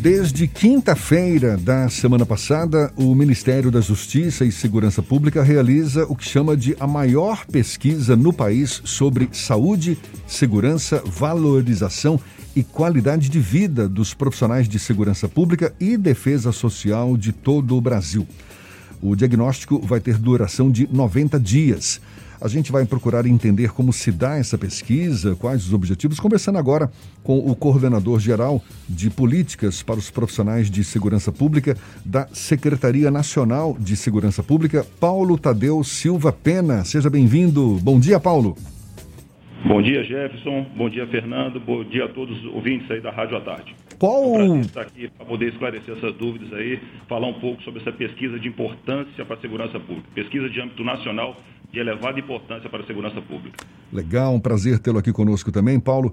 Desde quinta-feira da semana passada, o Ministério da Justiça e Segurança Pública realiza o que chama de a maior pesquisa no país sobre saúde, segurança, valorização e qualidade de vida dos profissionais de segurança pública e defesa social de todo o Brasil. O diagnóstico vai ter duração de 90 dias. A gente vai procurar entender como se dá essa pesquisa, quais os objetivos, conversando agora com o coordenador geral de políticas para os profissionais de segurança pública da Secretaria Nacional de Segurança Pública, Paulo Tadeu Silva Pena. Seja bem-vindo. Bom dia, Paulo. Bom dia, Jefferson. Bom dia, Fernando. Bom dia a todos os ouvintes aí da Rádio à Tarde. Qual... É um estar aqui para poder esclarecer essas dúvidas aí, falar um pouco sobre essa pesquisa de importância para a segurança pública. Pesquisa de âmbito nacional de elevada importância para a segurança pública. Legal, um prazer tê-lo aqui conosco também, Paulo.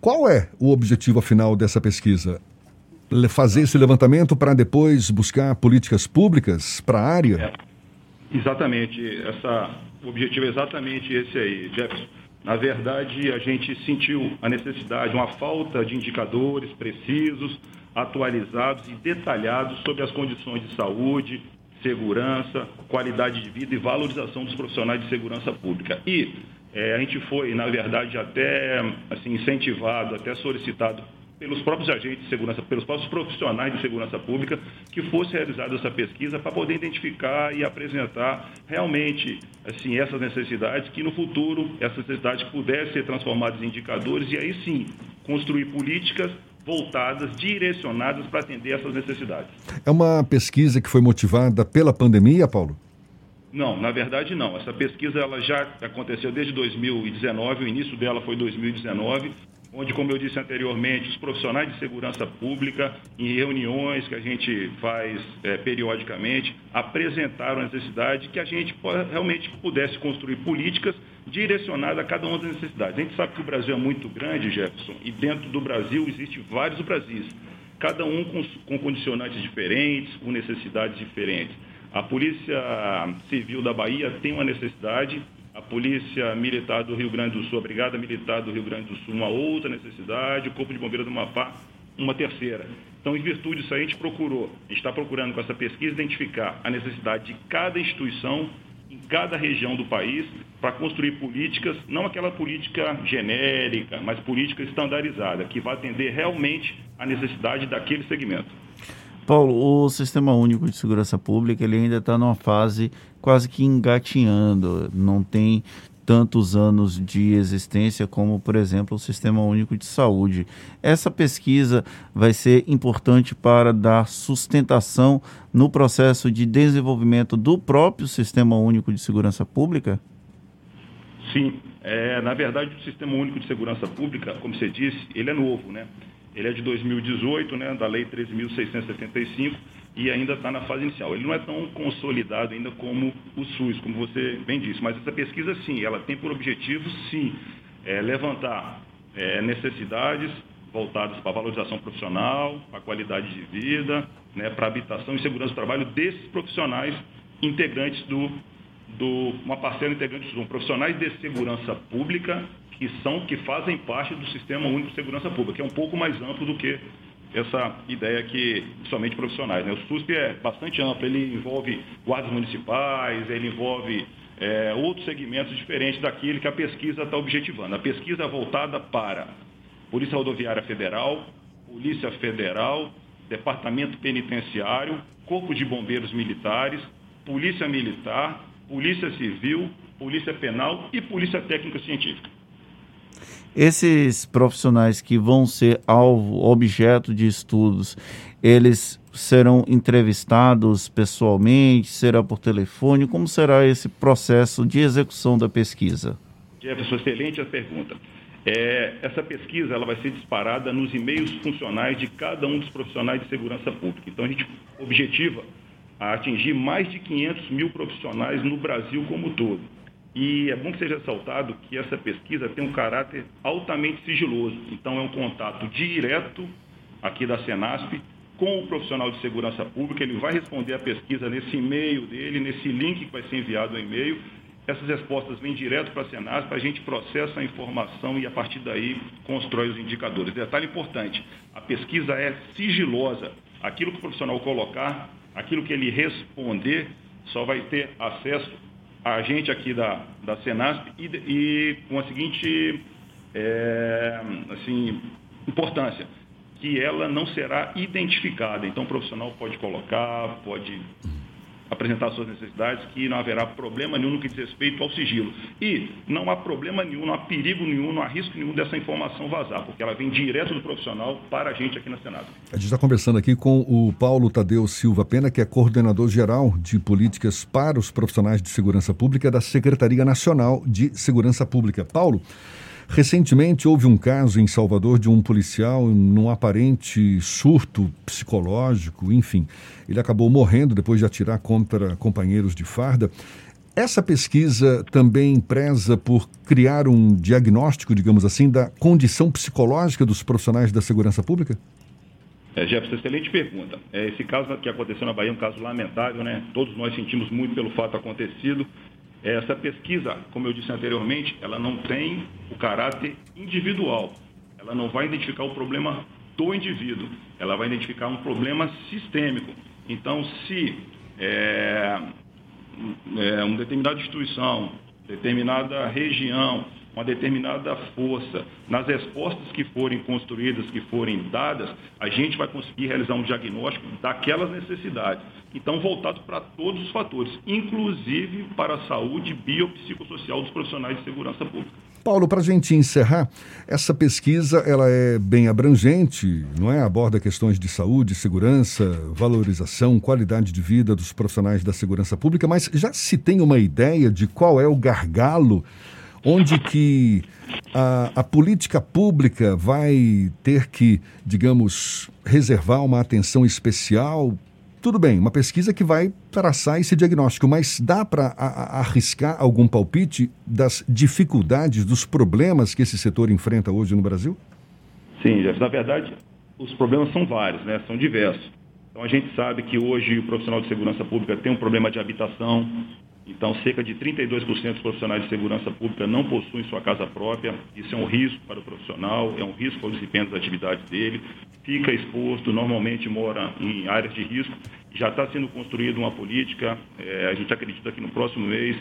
Qual é o objetivo final dessa pesquisa? Fazer esse levantamento para depois buscar políticas públicas para a área? É, exatamente. Essa, o objetivo é exatamente esse aí, Jefferson. Na verdade, a gente sentiu a necessidade, uma falta de indicadores precisos, atualizados e detalhados sobre as condições de saúde, segurança, qualidade de vida e valorização dos profissionais de segurança pública. E é, a gente foi, na verdade, até assim, incentivado, até solicitado pelos próprios agentes de segurança, pelos próprios profissionais de segurança pública, que fosse realizada essa pesquisa para poder identificar e apresentar realmente assim essas necessidades, que no futuro essas necessidades pudessem ser transformadas em indicadores e aí sim construir políticas voltadas, direcionadas para atender essas necessidades. É uma pesquisa que foi motivada pela pandemia, Paulo? Não, na verdade não. Essa pesquisa ela já aconteceu desde 2019, o início dela foi 2019, onde, como eu disse anteriormente, os profissionais de segurança pública, em reuniões que a gente faz é, periodicamente, apresentaram a necessidade que a gente realmente pudesse construir políticas direcionadas a cada uma das necessidades. A gente sabe que o Brasil é muito grande, Jefferson, e dentro do Brasil existem vários Brasis, cada um com, com condicionantes diferentes, com necessidades diferentes. A Polícia Civil da Bahia tem uma necessidade a Polícia Militar do Rio Grande do Sul, a Brigada Militar do Rio Grande do Sul, uma outra necessidade, o Corpo de Bombeiros do Amapá, uma terceira. Então, em virtude disso, a gente procurou, está procurando com essa pesquisa identificar a necessidade de cada instituição em cada região do país para construir políticas, não aquela política genérica, mas política estandarizada, que vai atender realmente a necessidade daquele segmento. Paulo, o Sistema Único de Segurança Pública ele ainda está numa fase quase que engatinhando, não tem tantos anos de existência como, por exemplo, o Sistema Único de Saúde. Essa pesquisa vai ser importante para dar sustentação no processo de desenvolvimento do próprio Sistema Único de Segurança Pública? Sim, é, na verdade o Sistema Único de Segurança Pública, como você disse, ele é novo, né? Ele é de 2018, né, da Lei 13.675, e ainda está na fase inicial. Ele não é tão consolidado ainda como o SUS, como você bem disse, mas essa pesquisa, sim, ela tem por objetivo, sim, é, levantar é, necessidades voltadas para a valorização profissional, para a qualidade de vida, né, para a habitação e segurança do trabalho desses profissionais integrantes do, do uma parcela integrante dos profissionais de segurança pública que são que fazem parte do Sistema Único de Segurança Pública, que é um pouco mais amplo do que essa ideia que somente profissionais. Né? O SUSP é bastante amplo, ele envolve guardas municipais, ele envolve é, outros segmentos diferentes daquele que a pesquisa está objetivando. A pesquisa voltada para Polícia Rodoviária Federal, Polícia Federal, Departamento Penitenciário, Corpo de Bombeiros Militares, Polícia Militar, Polícia Civil, Polícia Penal e Polícia Técnica Científica. Esses profissionais que vão ser alvo, objeto de estudos, eles serão entrevistados pessoalmente, será por telefone? Como será esse processo de execução da pesquisa? Jefferson, excelente a pergunta. É, essa pesquisa ela vai ser disparada nos e-mails funcionais de cada um dos profissionais de segurança pública. Então, a gente objetiva a atingir mais de 500 mil profissionais no Brasil como todo. E é bom que seja ressaltado que essa pesquisa tem um caráter altamente sigiloso. Então, é um contato direto aqui da Senasp com o profissional de segurança pública. Ele vai responder a pesquisa nesse e-mail dele, nesse link que vai ser enviado ao e-mail. essas respostas vêm direto para a Senasp, a gente processa a informação e a partir daí constrói os indicadores. Detalhe importante, a pesquisa é sigilosa. Aquilo que o profissional colocar, aquilo que ele responder, só vai ter acesso a gente aqui da, da Senasp e, e com a seguinte é, assim, importância, que ela não será identificada. Então o profissional pode colocar, pode apresentar suas necessidades, que não haverá problema nenhum no que diz respeito ao sigilo. E não há problema nenhum, não há perigo nenhum, não há risco nenhum dessa informação vazar, porque ela vem direto do profissional para a gente aqui na Senado. A gente está conversando aqui com o Paulo Tadeu Silva Pena, que é coordenador geral de políticas para os profissionais de segurança pública da Secretaria Nacional de Segurança Pública. Paulo, Recentemente houve um caso em Salvador de um policial num aparente surto psicológico, enfim. Ele acabou morrendo depois de atirar contra companheiros de farda. Essa pesquisa também preza por criar um diagnóstico, digamos assim, da condição psicológica dos profissionais da segurança pública? É, Jefferson, excelente pergunta. É, esse caso que aconteceu na Bahia é um caso lamentável, né? Todos nós sentimos muito pelo fato acontecido. Essa pesquisa, como eu disse anteriormente, ela não tem o caráter individual. Ela não vai identificar o problema do indivíduo, ela vai identificar um problema sistêmico. Então, se é, é, uma determinada instituição, determinada região, uma determinada força, nas respostas que forem construídas, que forem dadas, a gente vai conseguir realizar um diagnóstico daquelas necessidades. Então, voltado para todos os fatores, inclusive para a saúde biopsicossocial dos profissionais de segurança pública. Paulo, para a gente encerrar, essa pesquisa ela é bem abrangente, não é? Aborda questões de saúde, segurança, valorização, qualidade de vida dos profissionais da segurança pública, mas já se tem uma ideia de qual é o gargalo onde que a, a, política pública vai ter que, digamos, reservar uma atenção especial. Tudo bem, uma pesquisa que vai traçar esse diagnóstico, mas dá para arriscar algum palpite das dificuldades, dos problemas que esse setor enfrenta hoje no Brasil? Sim, Jeff, na verdade, os problemas são vários, né? são diversos. Então a gente sabe que hoje o profissional de segurança pública tem um problema de habitação, então, cerca de 32% dos profissionais de segurança pública não possuem sua casa própria. Isso é um risco para o profissional, é um risco para o desempenho das atividades dele. Fica exposto, normalmente mora em áreas de risco. Já está sendo construída uma política. É, a gente acredita que no próximo mês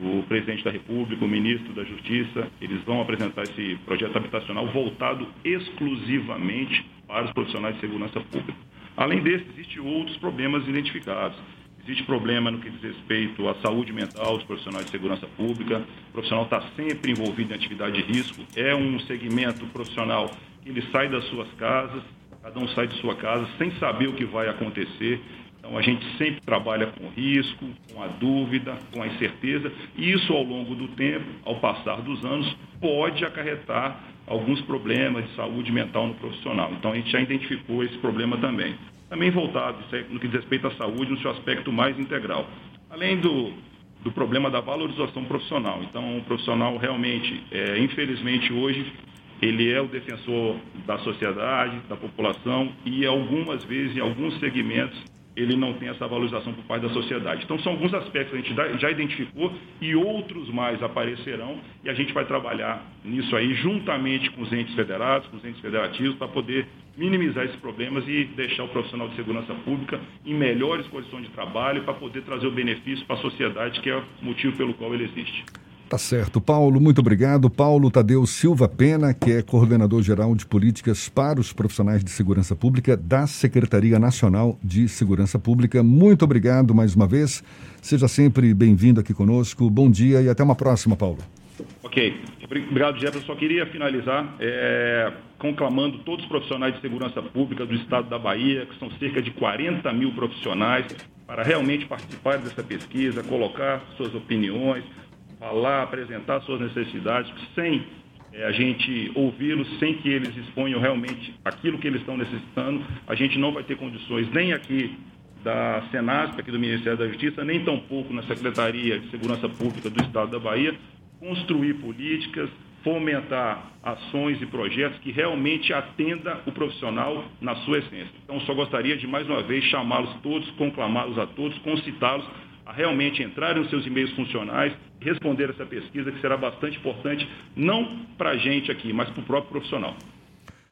o presidente da República, o ministro da Justiça, eles vão apresentar esse projeto habitacional voltado exclusivamente para os profissionais de segurança pública. Além desse, existem outros problemas identificados. Existe problema no que diz respeito à saúde mental dos profissionais de segurança pública. O profissional está sempre envolvido em atividade de risco. É um segmento profissional que ele sai das suas casas, cada um sai de sua casa sem saber o que vai acontecer. Então a gente sempre trabalha com risco, com a dúvida, com a incerteza, e isso ao longo do tempo, ao passar dos anos, pode acarretar alguns problemas de saúde mental no profissional. Então a gente já identificou esse problema também também voltado no que diz respeito à saúde, no seu aspecto mais integral. Além do, do problema da valorização profissional. Então, o profissional realmente, é, infelizmente, hoje, ele é o defensor da sociedade, da população e, algumas vezes, em alguns segmentos, ele não tem essa valorização por parte da sociedade. Então, são alguns aspectos que a gente já identificou e outros mais aparecerão e a gente vai trabalhar nisso aí juntamente com os entes federados, com os entes federativos, para poder minimizar esses problemas e deixar o profissional de segurança pública em melhores condições de trabalho para poder trazer o benefício para a sociedade, que é o motivo pelo qual ele existe. Tá certo. Paulo, muito obrigado. Paulo Tadeu Silva Pena, que é coordenador geral de políticas para os profissionais de segurança pública da Secretaria Nacional de Segurança Pública. Muito obrigado mais uma vez. Seja sempre bem-vindo aqui conosco. Bom dia e até uma próxima, Paulo. Ok. Obrigado, Jefferson. Só queria finalizar é, conclamando todos os profissionais de segurança pública do estado da Bahia, que são cerca de 40 mil profissionais, para realmente participar dessa pesquisa, colocar suas opiniões, falar, apresentar suas necessidades, sem é, a gente ouvi-los, sem que eles exponham realmente aquilo que eles estão necessitando, a gente não vai ter condições nem aqui da Senasp, aqui do Ministério da Justiça, nem tampouco na Secretaria de Segurança Pública do Estado da Bahia, construir políticas, fomentar ações e projetos que realmente atenda o profissional na sua essência. Então, só gostaria de mais uma vez chamá-los todos, conclamá-los a todos, concitá-los a realmente entrarem nos seus e-mails funcionais, responder essa pesquisa, que será bastante importante, não para a gente aqui, mas para o próprio profissional.